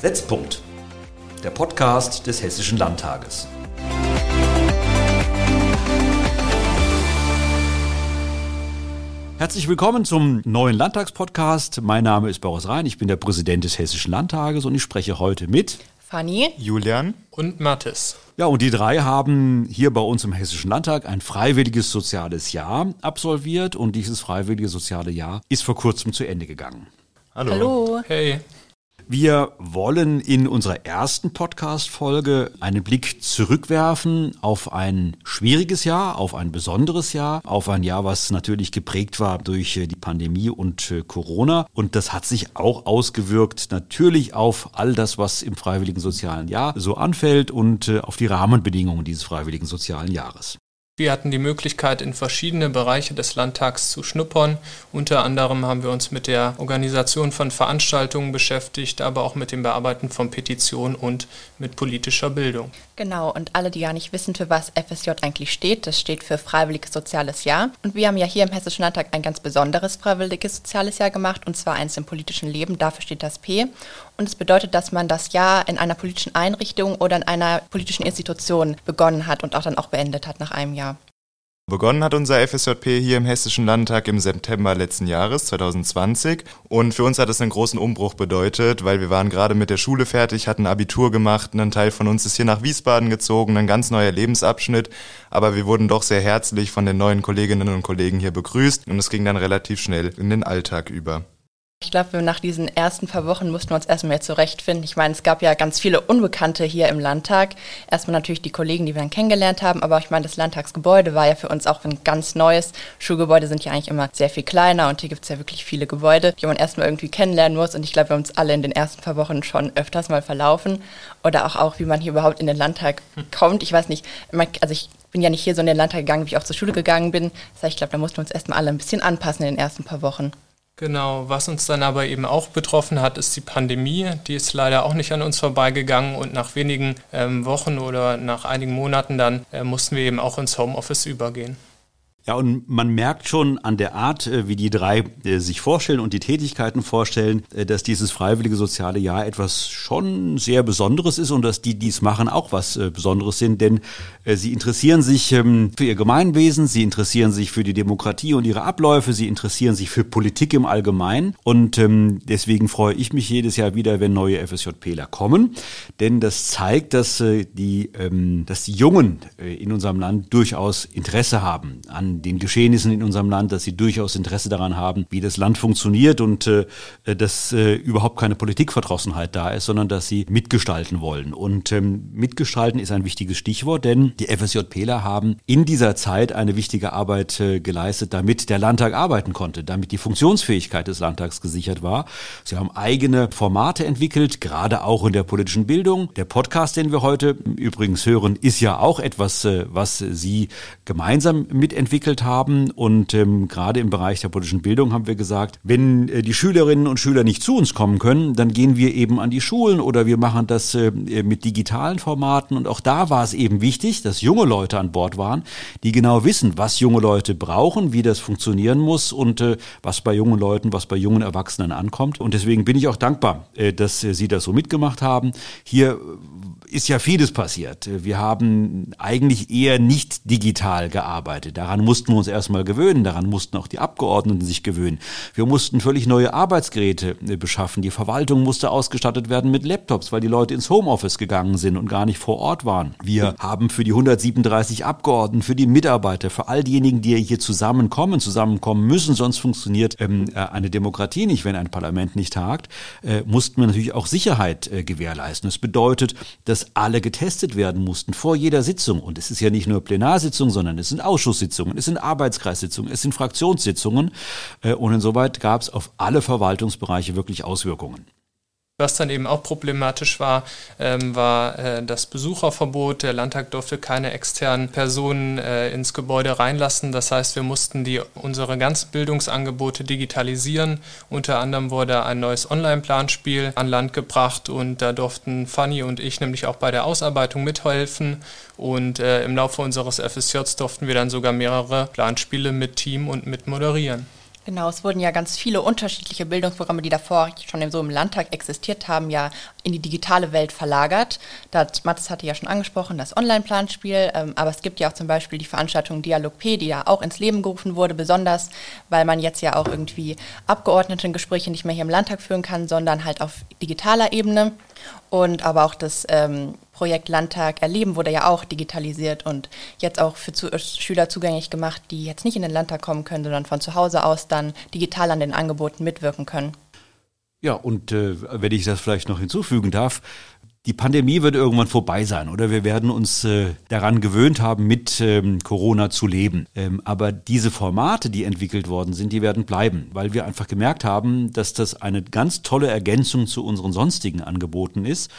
Setzpunkt, der Podcast des Hessischen Landtages. Herzlich willkommen zum neuen Landtagspodcast. Mein Name ist Boris Rhein, ich bin der Präsident des Hessischen Landtages und ich spreche heute mit Fanny, Julian und Mathis. Ja, und die drei haben hier bei uns im Hessischen Landtag ein freiwilliges soziales Jahr absolviert und dieses freiwillige soziale Jahr ist vor kurzem zu Ende gegangen. Hallo. Hallo. Hey. Wir wollen in unserer ersten Podcast-Folge einen Blick zurückwerfen auf ein schwieriges Jahr, auf ein besonderes Jahr, auf ein Jahr, was natürlich geprägt war durch äh, die Pandemie und äh, Corona. Und das hat sich auch ausgewirkt natürlich auf all das, was im freiwilligen sozialen Jahr so anfällt und äh, auf die Rahmenbedingungen dieses freiwilligen sozialen Jahres. Wir hatten die Möglichkeit, in verschiedene Bereiche des Landtags zu schnuppern. Unter anderem haben wir uns mit der Organisation von Veranstaltungen beschäftigt, aber auch mit dem Bearbeiten von Petitionen und mit politischer Bildung. Genau, und alle, die ja nicht wissen, für was FSJ eigentlich steht, das steht für Freiwilliges Soziales Jahr. Und wir haben ja hier im Hessischen Landtag ein ganz besonderes Freiwilliges Soziales Jahr gemacht, und zwar eins im politischen Leben, dafür steht das P. Und es bedeutet, dass man das Jahr in einer politischen Einrichtung oder in einer politischen Institution begonnen hat und auch dann auch beendet hat nach einem Jahr. Begonnen hat unser FSJP hier im Hessischen Landtag im September letzten Jahres, 2020. Und für uns hat es einen großen Umbruch bedeutet, weil wir waren gerade mit der Schule fertig, hatten Abitur gemacht, ein Teil von uns ist hier nach Wiesbaden gezogen, ein ganz neuer Lebensabschnitt. Aber wir wurden doch sehr herzlich von den neuen Kolleginnen und Kollegen hier begrüßt und es ging dann relativ schnell in den Alltag über. Ich glaube, nach diesen ersten paar Wochen mussten wir uns erstmal mehr zurechtfinden. Ich meine, es gab ja ganz viele Unbekannte hier im Landtag. Erstmal natürlich die Kollegen, die wir dann kennengelernt haben, aber ich meine, das Landtagsgebäude war ja für uns auch ein ganz neues. Schulgebäude sind ja eigentlich immer sehr viel kleiner und hier gibt es ja wirklich viele Gebäude, die man erstmal irgendwie kennenlernen muss. Und ich glaube, wir haben uns alle in den ersten paar Wochen schon öfters mal verlaufen. Oder auch, auch wie man hier überhaupt in den Landtag kommt. Ich weiß nicht, also ich bin ja nicht hier so in den Landtag gegangen, wie ich auch zur Schule gegangen bin. Das heißt, ich glaube, da mussten wir uns erstmal alle ein bisschen anpassen in den ersten paar Wochen. Genau, was uns dann aber eben auch betroffen hat, ist die Pandemie. Die ist leider auch nicht an uns vorbeigegangen und nach wenigen ähm, Wochen oder nach einigen Monaten dann äh, mussten wir eben auch ins Homeoffice übergehen. Ja, und man merkt schon an der Art, äh, wie die drei äh, sich vorstellen und die Tätigkeiten vorstellen, äh, dass dieses freiwillige soziale Jahr etwas schon sehr Besonderes ist und dass die dies machen auch was Besonderes sind, denn sie interessieren sich ähm, für ihr Gemeinwesen, sie interessieren sich für die Demokratie und ihre Abläufe, sie interessieren sich für Politik im Allgemeinen. Und ähm, deswegen freue ich mich jedes Jahr wieder, wenn neue FSJPler kommen, denn das zeigt, dass die, ähm, dass die Jungen in unserem Land durchaus Interesse haben an den Geschehnissen in unserem Land, dass sie durchaus Interesse daran haben, wie das Land funktioniert und äh, dass äh, überhaupt keine Politikverdrossenheit da ist, sondern dass sie mitgestalten wollen. Und ähm, mitgestalten ist ein wichtiges Stichwort, denn die FSJPler haben in dieser Zeit eine wichtige Arbeit äh, geleistet, damit der Landtag arbeiten konnte, damit die Funktionsfähigkeit des Landtags gesichert war. Sie haben eigene Formate entwickelt, gerade auch in der politischen Bildung. Der Podcast, den wir heute übrigens hören, ist ja auch etwas, äh, was Sie gemeinsam mitentwickelt entwickelt haben. Und ähm, gerade im Bereich der politischen Bildung haben wir gesagt, wenn äh, die Schülerinnen und Schüler nicht zu uns kommen können, dann gehen wir eben an die Schulen oder wir machen das äh, mit digitalen Formaten. Und auch da war es eben wichtig, dass junge Leute an Bord waren, die genau wissen, was junge Leute brauchen, wie das funktionieren muss und äh, was bei jungen Leuten, was bei jungen Erwachsenen ankommt. Und deswegen bin ich auch dankbar, äh, dass äh, Sie das so mitgemacht haben. Hier ist ja vieles passiert. Wir haben eigentlich eher nicht digital gearbeitet. Daran mussten wir uns erstmal gewöhnen. Daran mussten auch die Abgeordneten sich gewöhnen. Wir mussten völlig neue Arbeitsgeräte äh, beschaffen. Die Verwaltung musste ausgestattet werden mit Laptops, weil die Leute ins Homeoffice gegangen sind und gar nicht vor Ort waren. Wir haben für die 137 Abgeordneten, für die Mitarbeiter, für all diejenigen, die hier zusammenkommen, zusammenkommen müssen, sonst funktioniert ähm, äh, eine Demokratie nicht, wenn ein Parlament nicht tagt, äh, mussten wir natürlich auch Sicherheit äh, gewährleisten. Das bedeutet, dass dass alle getestet werden mussten vor jeder Sitzung. Und es ist ja nicht nur Plenarsitzung, sondern es sind Ausschusssitzungen, es sind Arbeitskreissitzungen, es sind Fraktionssitzungen. Äh, und insoweit gab es auf alle Verwaltungsbereiche wirklich Auswirkungen. Was dann eben auch problematisch war, ähm, war äh, das Besucherverbot. Der Landtag durfte keine externen Personen äh, ins Gebäude reinlassen. Das heißt, wir mussten die, unsere ganzen Bildungsangebote digitalisieren. Unter anderem wurde ein neues Online-Planspiel an Land gebracht und da durften Fanny und ich nämlich auch bei der Ausarbeitung mithelfen. Und äh, im Laufe unseres FSJs durften wir dann sogar mehrere Planspiele mit Team und mit moderieren. Genau, es wurden ja ganz viele unterschiedliche Bildungsprogramme, die davor schon so im Landtag existiert haben, ja in die digitale Welt verlagert. Da, Mathis hatte ja schon angesprochen, das Online-Planspiel, ähm, aber es gibt ja auch zum Beispiel die Veranstaltung Dialog P, die ja auch ins Leben gerufen wurde, besonders weil man jetzt ja auch irgendwie Abgeordnetengespräche nicht mehr hier im Landtag führen kann, sondern halt auf digitaler Ebene. Und aber auch das ähm, Projekt Landtag erleben wurde ja auch digitalisiert und jetzt auch für zu, Schüler zugänglich gemacht, die jetzt nicht in den Landtag kommen können, sondern von zu Hause aus dann digital an den Angeboten mitwirken können. Ja, und äh, wenn ich das vielleicht noch hinzufügen darf, die Pandemie wird irgendwann vorbei sein oder wir werden uns äh, daran gewöhnt haben, mit ähm, Corona zu leben. Ähm, aber diese Formate, die entwickelt worden sind, die werden bleiben, weil wir einfach gemerkt haben, dass das eine ganz tolle Ergänzung zu unseren sonstigen Angeboten ist.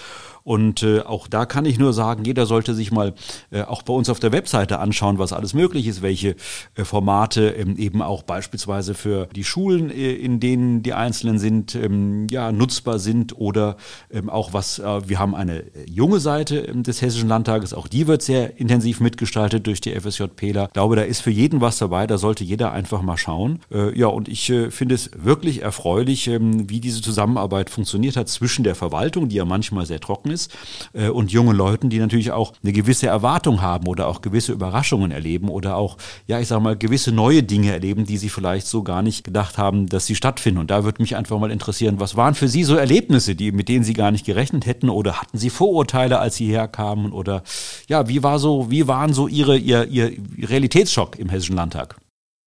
Und äh, auch da kann ich nur sagen, jeder sollte sich mal äh, auch bei uns auf der Webseite anschauen, was alles möglich ist, welche äh, Formate ähm, eben auch beispielsweise für die Schulen, äh, in denen die Einzelnen sind, ähm, ja, nutzbar sind oder ähm, auch was, äh, wir haben eine junge Seite ähm, des Hessischen Landtages, auch die wird sehr intensiv mitgestaltet durch die FSJPler. Ich glaube, da ist für jeden was dabei, da sollte jeder einfach mal schauen. Äh, ja, und ich äh, finde es wirklich erfreulich, ähm, wie diese Zusammenarbeit funktioniert hat zwischen der Verwaltung, die ja manchmal sehr trocken ist, ist äh, und junge Leuten, die natürlich auch eine gewisse Erwartung haben oder auch gewisse Überraschungen erleben oder auch, ja, ich sag mal, gewisse neue Dinge erleben, die sie vielleicht so gar nicht gedacht haben, dass sie stattfinden. Und da würde mich einfach mal interessieren, was waren für Sie so Erlebnisse, die, mit denen Sie gar nicht gerechnet hätten oder hatten Sie Vorurteile, als Sie herkamen oder ja, wie war so, wie waren so Ihre, Ihr, Ihr Realitätsschock im Hessischen Landtag?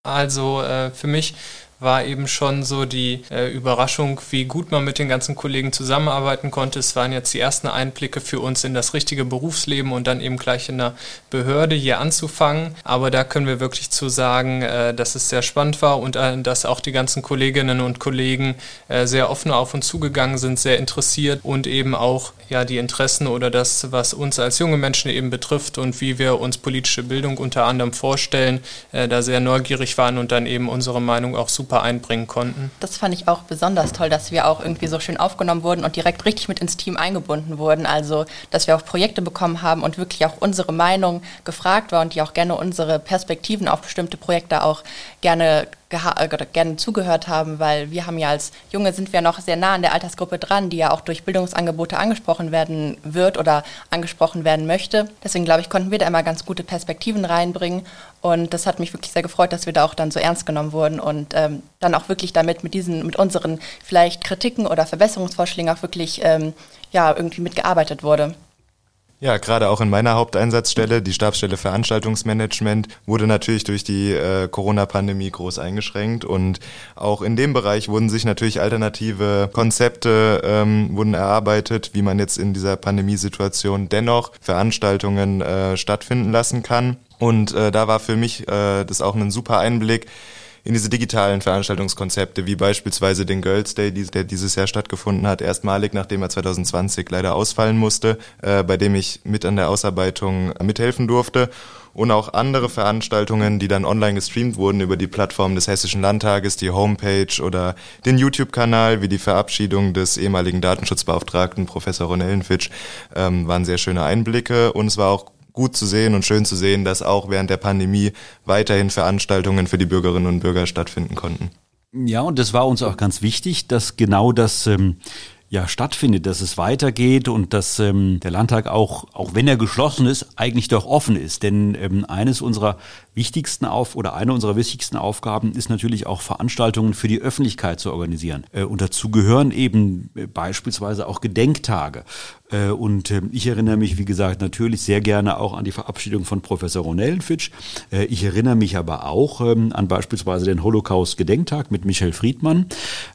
Also äh, für mich war eben schon so die äh, Überraschung, wie gut man mit den ganzen Kollegen zusammenarbeiten konnte. Es waren jetzt die ersten Einblicke für uns in das richtige Berufsleben und dann eben gleich in der Behörde hier anzufangen. Aber da können wir wirklich zu sagen, äh, dass es sehr spannend war und äh, dass auch die ganzen Kolleginnen und Kollegen äh, sehr offen auf uns zugegangen sind, sehr interessiert und eben auch ja die Interessen oder das, was uns als junge Menschen eben betrifft und wie wir uns politische Bildung unter anderem vorstellen, äh, da sehr neugierig waren und dann eben unsere Meinung auch super super einbringen konnten. Das fand ich auch besonders toll, dass wir auch irgendwie so schön aufgenommen wurden und direkt richtig mit ins Team eingebunden wurden. Also, dass wir auch Projekte bekommen haben und wirklich auch unsere Meinung gefragt war und die auch gerne unsere Perspektiven auf bestimmte Projekte auch gerne äh, gerne zugehört haben, weil wir haben ja als Junge sind wir noch sehr nah an der Altersgruppe dran, die ja auch durch Bildungsangebote angesprochen werden wird oder angesprochen werden möchte. Deswegen glaube ich, konnten wir da immer ganz gute Perspektiven reinbringen und das hat mich wirklich sehr gefreut, dass wir da auch dann so ernst genommen wurden und ähm, dann auch wirklich damit mit diesen, mit unseren vielleicht Kritiken oder Verbesserungsvorschlägen auch wirklich ähm, ja irgendwie mitgearbeitet wurde. Ja, gerade auch in meiner Haupteinsatzstelle, die Stabsstelle Veranstaltungsmanagement, wurde natürlich durch die äh, Corona-Pandemie groß eingeschränkt und auch in dem Bereich wurden sich natürlich alternative Konzepte ähm, wurden erarbeitet, wie man jetzt in dieser Pandemiesituation dennoch Veranstaltungen äh, stattfinden lassen kann. Und äh, da war für mich äh, das auch ein super Einblick, in diese digitalen Veranstaltungskonzepte, wie beispielsweise den Girls Day, der dieses Jahr stattgefunden hat, erstmalig, nachdem er 2020 leider ausfallen musste, äh, bei dem ich mit an der Ausarbeitung mithelfen durfte. Und auch andere Veranstaltungen, die dann online gestreamt wurden über die Plattform des Hessischen Landtages, die Homepage oder den YouTube-Kanal, wie die Verabschiedung des ehemaligen Datenschutzbeauftragten Professor Ronellenfitsch, ähm, waren sehr schöne Einblicke. Und es war auch gut zu sehen und schön zu sehen, dass auch während der Pandemie weiterhin Veranstaltungen für die Bürgerinnen und Bürger stattfinden konnten. Ja, und das war uns auch ganz wichtig, dass genau das ähm, ja stattfindet, dass es weitergeht und dass ähm, der Landtag auch, auch wenn er geschlossen ist, eigentlich doch offen ist. Denn ähm, eines unserer wichtigsten Auf oder eine unserer wichtigsten Aufgaben ist natürlich auch Veranstaltungen für die Öffentlichkeit zu organisieren. Äh, und dazu gehören eben äh, beispielsweise auch Gedenktage. Äh, und ähm, ich erinnere mich, wie gesagt, natürlich sehr gerne auch an die Verabschiedung von Professor Ronellenfitsch. Ich erinnere mich aber auch ähm, an beispielsweise den Holocaust-Gedenktag mit Michel Friedmann.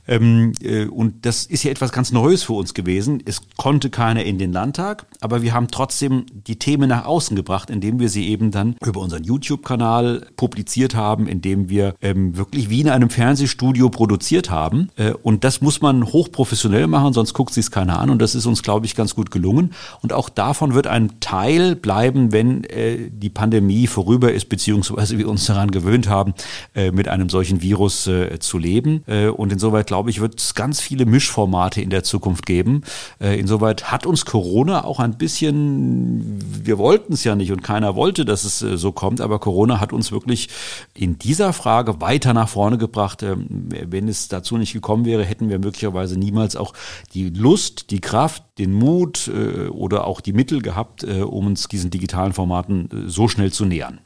Ähm, und das ist ja etwas ganz Neues für uns gewesen. Es konnte keiner in den Landtag, aber wir haben trotzdem die Themen nach außen gebracht, indem wir sie eben dann über unseren YouTube-Kanal Kanal publiziert haben, in dem wir ähm, wirklich wie in einem Fernsehstudio produziert haben. Äh, und das muss man hochprofessionell machen, sonst guckt sich keiner an. Und das ist uns, glaube ich, ganz gut gut gelungen. Und auch davon wird ein Teil bleiben, wenn äh, die Pandemie vorüber ist, beziehungsweise wir uns daran gewöhnt haben, äh, mit einem solchen Virus äh, zu leben. Äh, und insoweit, glaube ich, wird es ganz viele Mischformate in der Zukunft geben. Äh, insoweit hat uns Corona auch ein bisschen, wir wollten es ja nicht und keiner wollte, dass es äh, so kommt, aber Corona hat uns wirklich in dieser Frage weiter nach vorne gebracht. Ähm, wenn es dazu nicht gekommen wäre, hätten wir möglicherweise niemals auch die Lust, die Kraft, den Mut äh, oder auch die Mittel gehabt, um uns diesen digitalen Formaten so schnell zu nähern.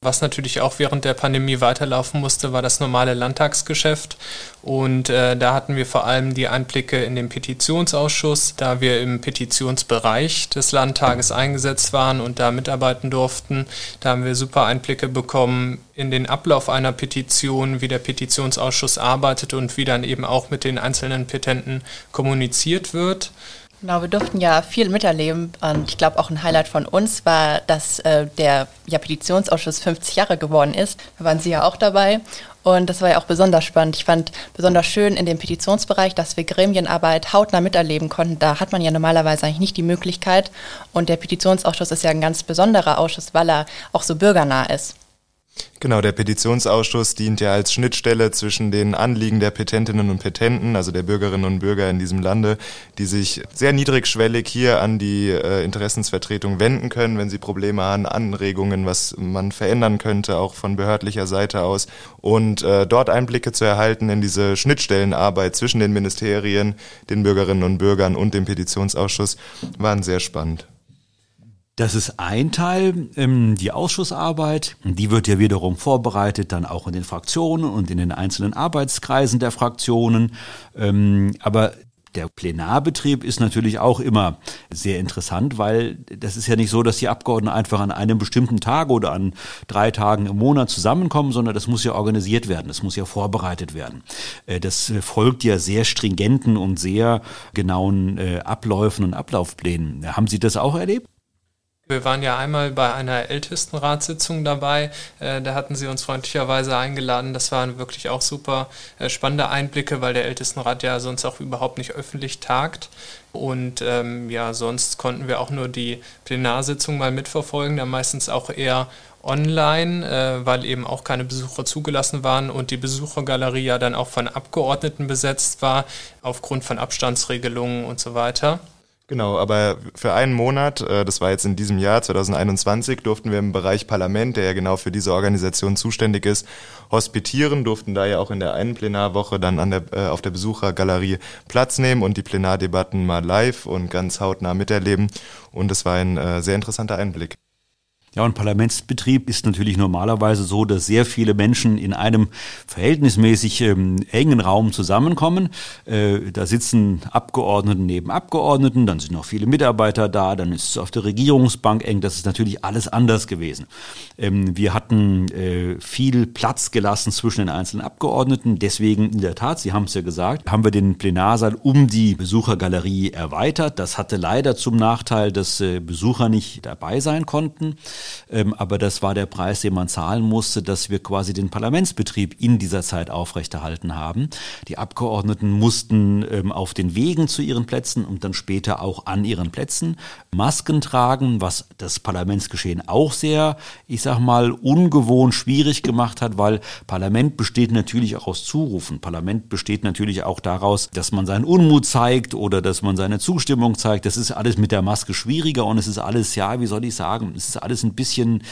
Was natürlich auch während der Pandemie weiterlaufen musste, war das normale Landtagsgeschäft. Und äh, da hatten wir vor allem die Einblicke in den Petitionsausschuss, da wir im Petitionsbereich des Landtages eingesetzt waren und da mitarbeiten durften. Da haben wir super Einblicke bekommen in den Ablauf einer Petition, wie der Petitionsausschuss arbeitet und wie dann eben auch mit den einzelnen Petenten kommuniziert wird. Genau, wir durften ja viel miterleben und ich glaube auch ein Highlight von uns war, dass äh, der ja, Petitionsausschuss 50 Jahre geworden ist. Da waren Sie ja auch dabei und das war ja auch besonders spannend. Ich fand besonders schön in dem Petitionsbereich, dass wir Gremienarbeit hautnah miterleben konnten. Da hat man ja normalerweise eigentlich nicht die Möglichkeit und der Petitionsausschuss ist ja ein ganz besonderer Ausschuss, weil er auch so bürgernah ist. Genau, der Petitionsausschuss dient ja als Schnittstelle zwischen den Anliegen der Petentinnen und Petenten, also der Bürgerinnen und Bürger in diesem Lande, die sich sehr niedrigschwellig hier an die äh, Interessensvertretung wenden können, wenn sie Probleme haben, Anregungen, was man verändern könnte, auch von behördlicher Seite aus. Und äh, dort Einblicke zu erhalten in diese Schnittstellenarbeit zwischen den Ministerien, den Bürgerinnen und Bürgern und dem Petitionsausschuss, waren sehr spannend. Das ist ein Teil, ähm, die Ausschussarbeit. Die wird ja wiederum vorbereitet, dann auch in den Fraktionen und in den einzelnen Arbeitskreisen der Fraktionen. Ähm, aber der Plenarbetrieb ist natürlich auch immer sehr interessant, weil das ist ja nicht so, dass die Abgeordneten einfach an einem bestimmten Tag oder an drei Tagen im Monat zusammenkommen, sondern das muss ja organisiert werden, das muss ja vorbereitet werden. Äh, das folgt ja sehr stringenten und sehr genauen äh, Abläufen und Ablaufplänen. Haben Sie das auch erlebt? Wir waren ja einmal bei einer Ältestenratssitzung dabei. Äh, da hatten sie uns freundlicherweise eingeladen. Das waren wirklich auch super äh, spannende Einblicke, weil der Ältestenrat ja sonst auch überhaupt nicht öffentlich tagt. Und ähm, ja, sonst konnten wir auch nur die Plenarsitzung mal mitverfolgen, dann meistens auch eher online, äh, weil eben auch keine Besucher zugelassen waren und die Besuchergalerie ja dann auch von Abgeordneten besetzt war, aufgrund von Abstandsregelungen und so weiter. Genau, aber für einen Monat, äh, das war jetzt in diesem Jahr 2021, durften wir im Bereich Parlament, der ja genau für diese Organisation zuständig ist, hospitieren, durften da ja auch in der einen Plenarwoche dann an der, äh, auf der Besuchergalerie Platz nehmen und die Plenardebatten mal live und ganz hautnah miterleben. Und es war ein äh, sehr interessanter Einblick. Ja, und Parlamentsbetrieb ist natürlich normalerweise so, dass sehr viele Menschen in einem verhältnismäßig ähm, engen Raum zusammenkommen. Äh, da sitzen Abgeordnete neben Abgeordneten, dann sind noch viele Mitarbeiter da, dann ist es auf der Regierungsbank eng. Das ist natürlich alles anders gewesen. Ähm, wir hatten äh, viel Platz gelassen zwischen den einzelnen Abgeordneten. Deswegen, in der Tat, Sie haben es ja gesagt, haben wir den Plenarsaal um die Besuchergalerie erweitert. Das hatte leider zum Nachteil, dass äh, Besucher nicht dabei sein konnten. Ähm, aber das war der Preis, den man zahlen musste, dass wir quasi den Parlamentsbetrieb in dieser Zeit aufrechterhalten haben. Die Abgeordneten mussten ähm, auf den Wegen zu ihren Plätzen und dann später auch an ihren Plätzen Masken tragen, was das Parlamentsgeschehen auch sehr, ich sag mal, ungewohnt schwierig gemacht hat, weil Parlament besteht natürlich auch aus Zurufen. Parlament besteht natürlich auch daraus, dass man seinen Unmut zeigt oder dass man seine Zustimmung zeigt. Das ist alles mit der Maske schwieriger und es ist alles, ja, wie soll ich sagen, es ist alles ein bisschen,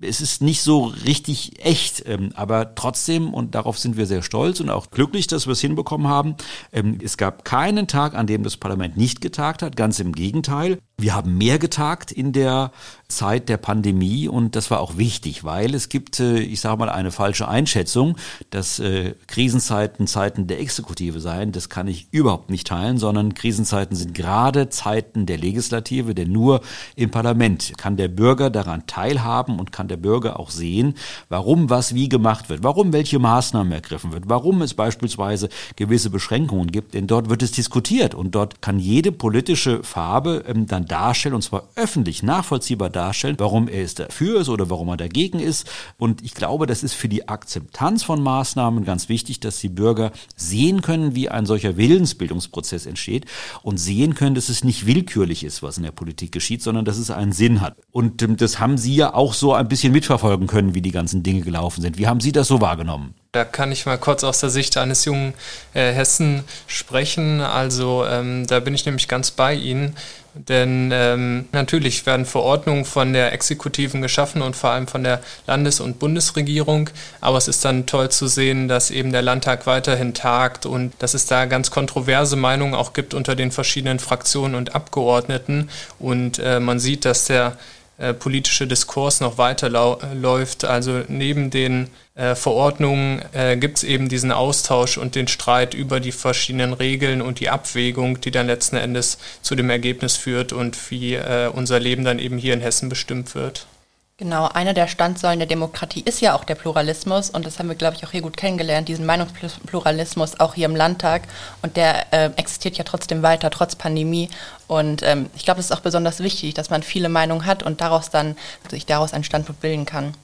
es ist nicht so richtig echt, ähm, aber trotzdem, und darauf sind wir sehr stolz und auch glücklich, dass wir es hinbekommen haben, ähm, es gab keinen Tag, an dem das Parlament nicht getagt hat, ganz im Gegenteil. Wir haben mehr getagt in der Zeit der Pandemie und das war auch wichtig, weil es gibt, äh, ich sage mal, eine falsche Einschätzung, dass äh, Krisenzeiten Zeiten der Exekutive seien. Das kann ich überhaupt nicht teilen, sondern Krisenzeiten sind gerade Zeiten der Legislative, denn nur im Parlament kann der Bürger daran teilhaben und kann der Bürger auch sehen, warum was wie gemacht wird, warum welche Maßnahmen ergriffen wird, warum es beispielsweise gewisse Beschränkungen gibt, denn dort wird es diskutiert und dort kann jede politische Farbe ähm, dann dann darstellen, und zwar öffentlich nachvollziehbar darstellen, warum er es dafür ist oder warum er dagegen ist. Und ich glaube, das ist für die Akzeptanz von Maßnahmen ganz wichtig, dass die Bürger sehen können, wie ein solcher Willensbildungsprozess entsteht und sehen können, dass es nicht willkürlich ist, was in der Politik geschieht, sondern dass es einen Sinn hat. Und ähm, das haben Sie ja auch so ein bisschen mitverfolgen können, wie die ganzen Dinge gelaufen sind. Wie haben Sie das so wahrgenommen? Da kann ich mal kurz aus der Sicht eines jungen äh, Hessen sprechen. Also ähm, da bin ich nämlich ganz bei Ihnen. Denn ähm, natürlich werden Verordnungen von der Exekutiven geschaffen und vor allem von der Landes- und Bundesregierung. Aber es ist dann toll zu sehen, dass eben der Landtag weiterhin tagt und dass es da ganz kontroverse Meinungen auch gibt unter den verschiedenen Fraktionen und Abgeordneten. Und äh, man sieht, dass der politische Diskurs noch weiter läuft. Also neben den äh, Verordnungen äh, gibt es eben diesen Austausch und den Streit über die verschiedenen Regeln und die Abwägung, die dann letzten Endes zu dem Ergebnis führt und wie äh, unser Leben dann eben hier in Hessen bestimmt wird. Genau, einer der Standsäulen der Demokratie ist ja auch der Pluralismus und das haben wir, glaube ich, auch hier gut kennengelernt, diesen Meinungspluralismus auch hier im Landtag und der äh, existiert ja trotzdem weiter, trotz Pandemie und ähm, ich glaube, es ist auch besonders wichtig, dass man viele Meinungen hat und daraus dann sich daraus einen Standpunkt bilden kann.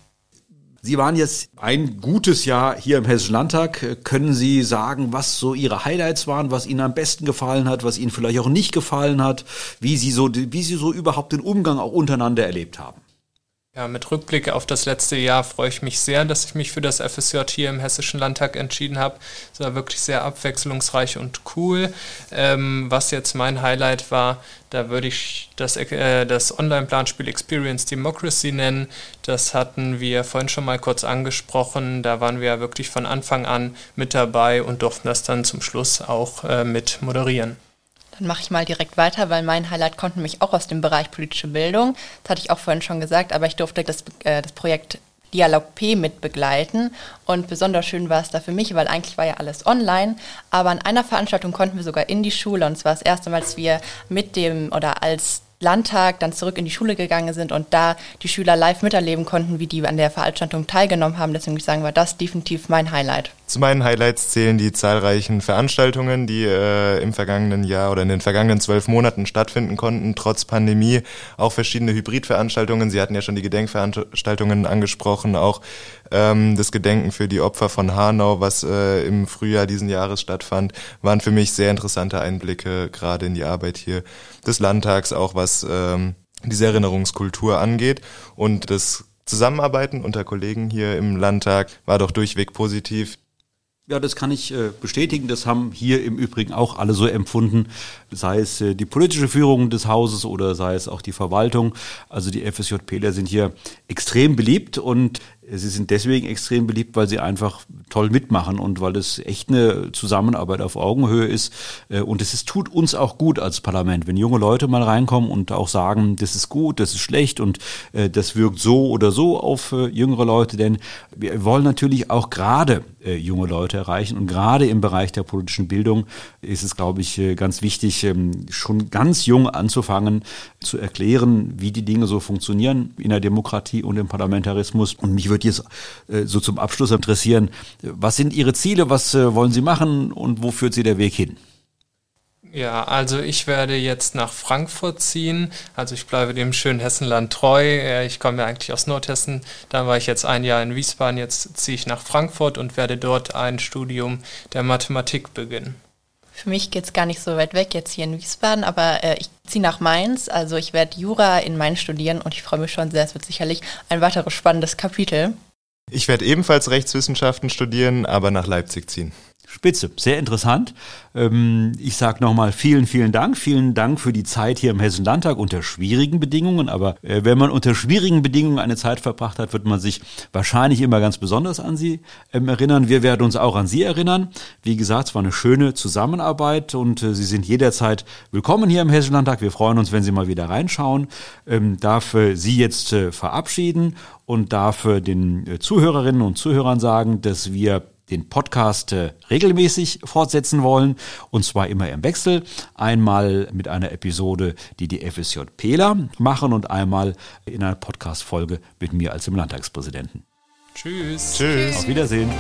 Sie waren jetzt ein gutes Jahr hier im Hessischen Landtag. Können Sie sagen, was so Ihre Highlights waren, was Ihnen am besten gefallen hat, was Ihnen vielleicht auch nicht gefallen hat, wie Sie so, wie Sie so überhaupt den Umgang auch untereinander erlebt haben? Ja, mit Rückblick auf das letzte Jahr freue ich mich sehr, dass ich mich für das FSJ hier im Hessischen Landtag entschieden habe. Es war wirklich sehr abwechslungsreich und cool. Ähm, was jetzt mein Highlight war, da würde ich das, äh, das Online-Planspiel Experience Democracy nennen. Das hatten wir vorhin schon mal kurz angesprochen. Da waren wir wirklich von Anfang an mit dabei und durften das dann zum Schluss auch äh, mit moderieren. Dann mache ich mal direkt weiter, weil mein Highlight kommt nämlich auch aus dem Bereich politische Bildung. Das hatte ich auch vorhin schon gesagt, aber ich durfte das, äh, das Projekt Dialog P mit begleiten. Und besonders schön war es da für mich, weil eigentlich war ja alles online. Aber an einer Veranstaltung konnten wir sogar in die Schule. Und zwar das erste Mal, als wir mit dem oder als Landtag dann zurück in die Schule gegangen sind und da die Schüler live miterleben konnten, wie die an der Veranstaltung teilgenommen haben. Deswegen würde ich sagen, war das definitiv mein Highlight. Zu meinen Highlights zählen die zahlreichen Veranstaltungen, die äh, im vergangenen Jahr oder in den vergangenen zwölf Monaten stattfinden konnten, trotz Pandemie. Auch verschiedene Hybridveranstaltungen. Sie hatten ja schon die Gedenkveranstaltungen angesprochen, auch ähm, das Gedenken für die Opfer von Hanau, was äh, im Frühjahr diesen Jahres stattfand, waren für mich sehr interessante Einblicke gerade in die Arbeit hier des Landtags, auch was ähm, diese Erinnerungskultur angeht. Und das Zusammenarbeiten unter Kollegen hier im Landtag war doch durchweg positiv. Ja, das kann ich äh, bestätigen. Das haben hier im Übrigen auch alle so empfunden, sei es äh, die politische Führung des Hauses oder sei es auch die Verwaltung. Also die FSJPler sind hier extrem beliebt und Sie sind deswegen extrem beliebt, weil sie einfach toll mitmachen und weil es echt eine Zusammenarbeit auf Augenhöhe ist. Äh, und es ist, tut uns auch gut als Parlament, wenn junge Leute mal reinkommen und auch sagen, das ist gut, das ist schlecht und äh, das wirkt so oder so auf äh, jüngere Leute. Denn wir wollen natürlich auch gerade junge Leute erreichen. Und gerade im Bereich der politischen Bildung ist es, glaube ich, ganz wichtig, ähm, schon ganz jung anzufangen, zu erklären, wie die Dinge so funktionieren in der Demokratie und im Parlamentarismus. Und mich würde würde jetzt äh, so zum Abschluss interessieren, was sind Ihre Ziele, was äh, wollen Sie machen und wo führt Sie der Weg hin? Ja, also ich werde jetzt nach Frankfurt ziehen. Also ich bleibe dem schönen Hessenland treu. Ich komme ja eigentlich aus Nordhessen. Da war ich jetzt ein Jahr in Wiesbaden. Jetzt ziehe ich nach Frankfurt und werde dort ein Studium der Mathematik beginnen. Für mich geht es gar nicht so weit weg jetzt hier in Wiesbaden, aber äh, ich ziehe nach Mainz. Also ich werde Jura in Mainz studieren und ich freue mich schon sehr. Es wird sicherlich ein weiteres spannendes Kapitel. Ich werde ebenfalls Rechtswissenschaften studieren, aber nach Leipzig ziehen. Spitze, sehr interessant. Ähm, ich sage nochmal vielen, vielen Dank. Vielen Dank für die Zeit hier im Hessischen Landtag unter schwierigen Bedingungen. Aber äh, wenn man unter schwierigen Bedingungen eine Zeit verbracht hat, wird man sich wahrscheinlich immer ganz besonders an Sie ähm, erinnern. Wir werden uns auch an Sie erinnern. Wie gesagt, es war eine schöne Zusammenarbeit und äh, Sie sind jederzeit willkommen hier im Hessischen Landtag. Wir freuen uns, wenn Sie mal wieder reinschauen. Ähm, darf äh, Sie jetzt verabschieden und darf den Zuhörerinnen und Zuhörern sagen, dass wir den Podcast äh, regelmäßig fortsetzen wollen und zwar immer im Wechsel. Einmal mit einer Episode, die die FSJ Pela machen und einmal in einer Podcast-Folge mit mir als dem Landtagspräsidenten. Tschüss. Tschüss. Auf Wiedersehen.